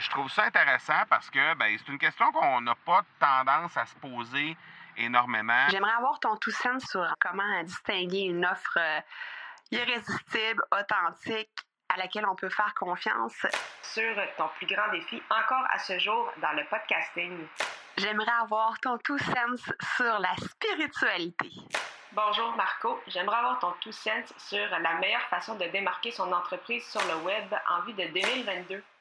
je trouve ça intéressant parce que ben, c'est une question qu'on n'a pas tendance à se poser énormément. J'aimerais avoir ton tout sens sur comment distinguer une offre euh, irrésistible, authentique, à laquelle on peut faire confiance. Sur ton plus grand défi encore à ce jour dans le podcasting. J'aimerais avoir ton tout sens sur la spiritualité. Bonjour Marco, j'aimerais avoir ton tout sens sur la meilleure façon de démarquer son entreprise sur le web en vue de 2022.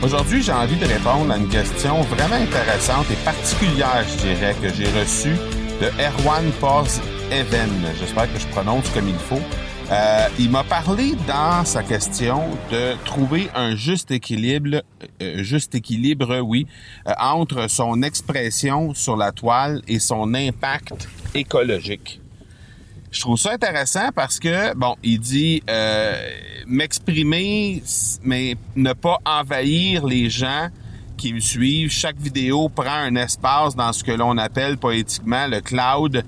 Aujourd'hui, j'ai envie de répondre à une question vraiment intéressante et particulière, je dirais, que j'ai reçue de Erwan Paz Even. J'espère que je prononce comme il faut. Euh, il m'a parlé dans sa question de trouver un juste équilibre, euh, juste équilibre, oui, euh, entre son expression sur la toile et son impact écologique. Je trouve ça intéressant parce que, bon, il dit euh, m'exprimer, mais ne pas envahir les gens qui me suivent. Chaque vidéo prend un espace dans ce que l'on appelle poétiquement le cloud,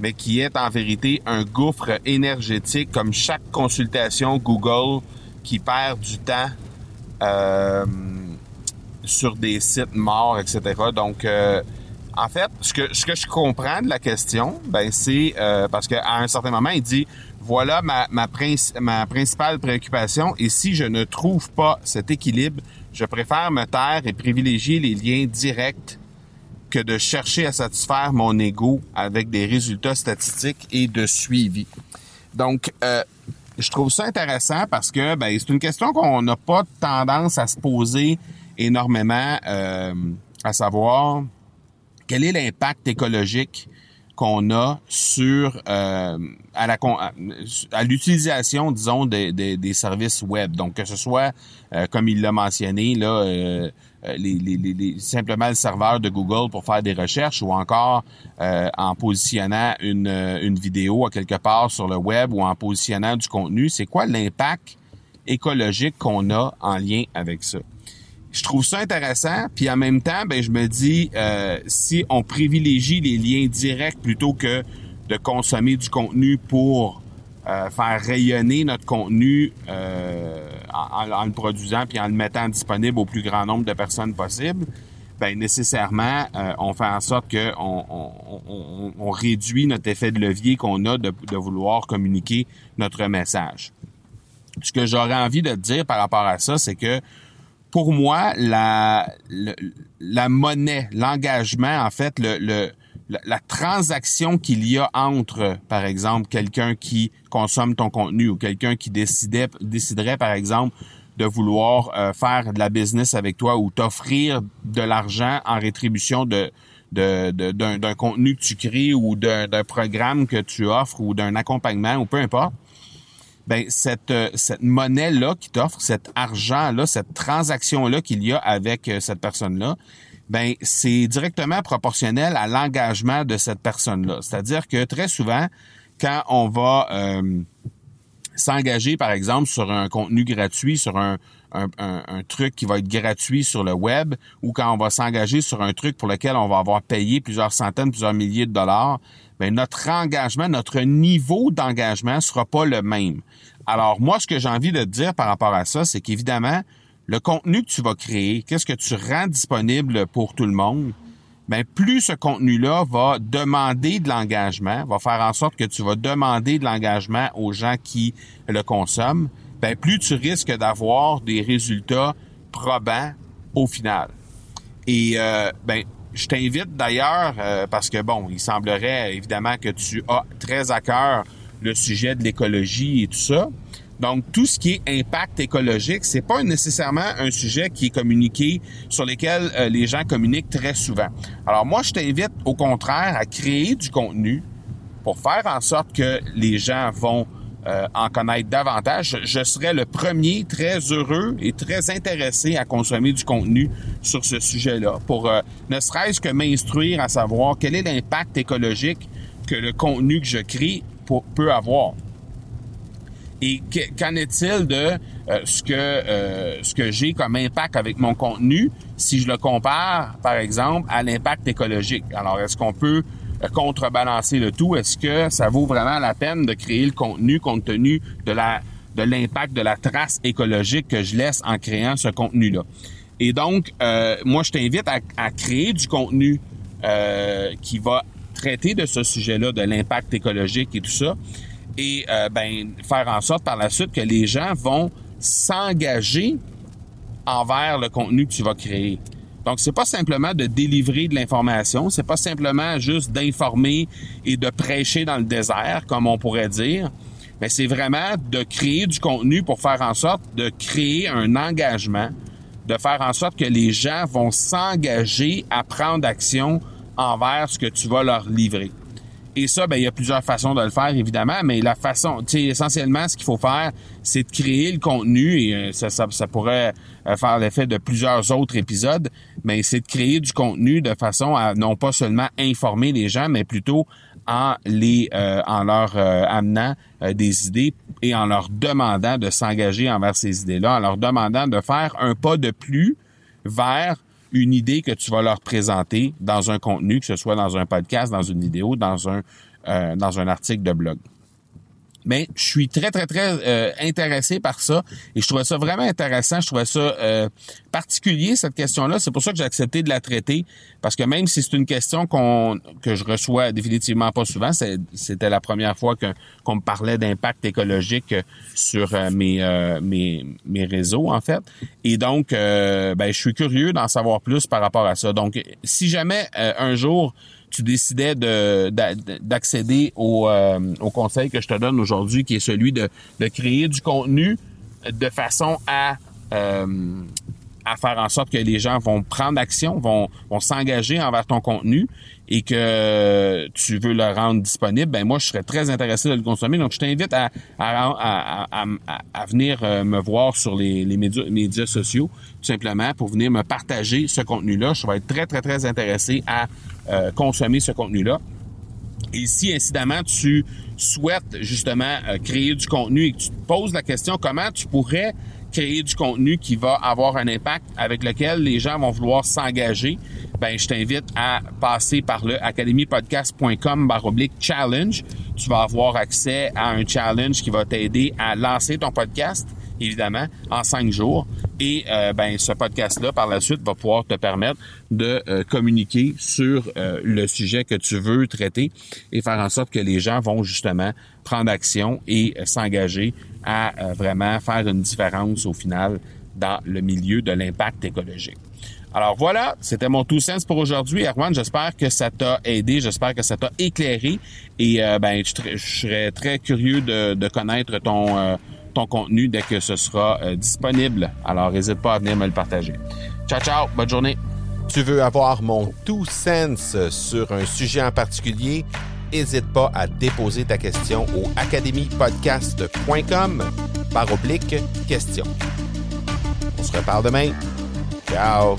mais qui est en vérité un gouffre énergétique comme chaque consultation Google qui perd du temps euh, sur des sites morts, etc. Donc, euh, en fait, ce que, je comprends de la question, ben c'est euh, parce qu'à un certain moment, il dit voilà ma principale préoccupation et si je ne trouve pas cet équilibre, je préfère me taire et privilégier les liens directs que de chercher à satisfaire mon ego avec des résultats statistiques et de suivi. Donc, euh, je trouve ça intéressant parce que ben, c'est une question qu'on n'a pas tendance à se poser énormément, euh, à savoir quel est l'impact écologique qu'on a sur euh, à la l'utilisation disons des, des, des, services web? Donc que ce soit euh, comme il l'a mentionné là euh, les, les, les, simplement le serveur de Google pour faire des recherches ou encore en positionnant une, une vidéo à quelque part sur le web ou en positionnant du contenu c'est quoi l'impact écologique qu'on a en lien avec ça? Je trouve ça intéressant. Puis en même temps, ben je me dis, euh, si on privilégie les liens directs plutôt que de consommer du contenu pour euh, faire rayonner notre contenu euh, en, le produisant puis en le mettant disponible au plus grand nombre de personnes possible, ben nécessairement, on fait en sorte que on, on, on, réduit notre effet de levier qu'on a de, de vouloir communiquer notre message. Ce que j'aurais envie de dire par rapport à ça, c'est que pour moi, la, la, monnaie, l'engagement, en fait, le, le la, transaction qu'il y a entre, par exemple, quelqu'un qui consomme ton contenu ou quelqu'un qui déciderait, par exemple, de vouloir euh, faire de la business avec toi ou t'offrir de l'argent en rétribution de d'un de, contenu que tu crées ou d'un programme que tu offres ou d'un accompagnement ou peu importe ben cette euh, cette monnaie là qui t'offre, cet argent là, cette transaction là qu'il y a avec euh, cette personne là, ben c'est directement proportionnel à l'engagement de cette personne là. C'est-à-dire que très souvent quand on va euh, s'engager par exemple sur un contenu gratuit, sur un, un, truc qui va être gratuit sur le web ou quand on va s'engager sur un truc pour lequel on va avoir payé plusieurs centaines, plusieurs milliers de dollars, ben notre engagement, notre niveau d'engagement sera pas le même. Alors moi, ce que j'ai envie de dire par rapport à ça, c'est qu'évidemment, le contenu que tu vas créer, qu'est-ce que tu rends disponible pour tout le monde, ben plus ce contenu-là va demander de l'engagement, va faire en sorte que tu vas demander de l'engagement aux gens qui le consomment, ben plus tu risques d'avoir des résultats probants au final. Et euh, ben je t'invite d'ailleurs, euh, parce que bon, il semblerait évidemment que tu as très à cœur le sujet de l'écologie et tout ça. Donc, tout ce qui est impact écologique, c'est pas nécessairement un sujet qui est communiqué, sur lequel euh, les gens communiquent très souvent. Alors, moi, je t'invite au contraire à créer du contenu pour faire en sorte que les gens vont euh, en connaître davantage, je serais le premier très heureux et très intéressé à consommer du contenu sur ce sujet-là pour euh, ne serait-ce que m'instruire à savoir quel est l'impact écologique que le contenu que je crée peut avoir. Et qu'en est-il de euh, ce que euh, ce que j'ai comme impact avec mon contenu si je le compare, par exemple, à l'impact écologique? Alors, est-ce qu'on peut euh, contrebalancer le tout? Est-ce que ça vaut vraiment la peine de créer le contenu compte tenu de la de l'impact de la trace écologique que je laisse en créant ce contenu-là? Et donc, moi, je t'invite à, à, créer du contenu qui va traiter de ce sujet-là, de l'impact écologique et tout ça et euh, ben, faire en sorte par la suite que les gens vont s'engager envers le contenu que tu vas créer. Donc, c'est pas simplement de délivrer de l'information, c'est pas simplement juste d'informer et de prêcher dans le désert, comme on pourrait dire, mais c'est vraiment de créer du contenu pour faire en sorte de créer un engagement, de faire en sorte que les gens vont s'engager à prendre action envers ce que tu vas leur livrer. Et ça, ben, il y a plusieurs façons de le faire, évidemment, mais la façon, tu essentiellement, ce qu'il faut faire, c'est de créer le contenu, et euh, ça, ça, pourrait euh, faire l'effet de plusieurs autres épisodes, mais c'est de créer du contenu de façon à non pas seulement informer les gens, mais plutôt en les euh, en leur amenant des idées et en leur demandant de s'engager envers ces idées-là, en leur demandant de faire un pas de plus vers une idée que tu vas leur présenter dans un contenu, que ce soit dans un podcast, dans une vidéo, dans un, euh, dans un article de blog. Mais je suis très, très, très euh, intéressé par ça et je trouvais ça vraiment intéressant. Je trouvais ça euh, particulier, cette question-là. C'est pour ça que j'ai accepté de la traiter parce que même si c'est une question que je reçois définitivement pas souvent, c'était la première fois qu'on me parlait d'impact écologique sur euh, mes, mes, mes réseaux, en fait. Et donc, ben, je suis curieux d'en savoir plus par rapport à ça. Donc, si jamais un jour tu décidais de, d'accéder au, euh, au conseil que je te donne aujourd'hui, qui est celui de, de créer du contenu de façon à, euh, à faire en sorte que les gens vont prendre action, vont, vont s'engager envers ton contenu et que tu veux le rendre disponible, ben moi, je serais très intéressé de le consommer. Donc, je t'invite à, à, venir euh, me voir sur les, les médias, médias sociaux, tout simplement, pour venir me partager ce contenu-là. Je vais être très, très, très intéressé à euh, consommer ce contenu-là. Et si incidemment tu souhaites justement euh, créer du contenu et que tu te poses la question comment tu pourrais créer du contenu qui va avoir un impact avec lequel les gens vont vouloir s'engager, ben je t'invite à passer par le academypodcast.com challenge. Tu vas avoir accès à un challenge qui va t'aider à lancer ton podcast évidemment, en cinq jours. Et euh, ben, ce podcast-là, par la suite, va pouvoir te permettre de euh, communiquer sur euh, le sujet que tu veux traiter et faire en sorte que les gens vont justement prendre action et s'engager à vraiment faire une différence au final dans le milieu de l'impact écologique. Alors voilà, c'était mon tout sens pour aujourd'hui. Erwan, j'espère que ça t'a aidé, j'espère que ça t'a éclairé et ben je, serais très curieux de connaître ton ton contenu dès que ce sera euh, disponible. Alors, n'hésite pas à venir me le partager. Ciao, ciao, bonne journée. Tu veux avoir mon tout sens sur un sujet en particulier? N'hésite pas à déposer ta question au academypodcast.com par oblique question. On se reparle demain. Ciao!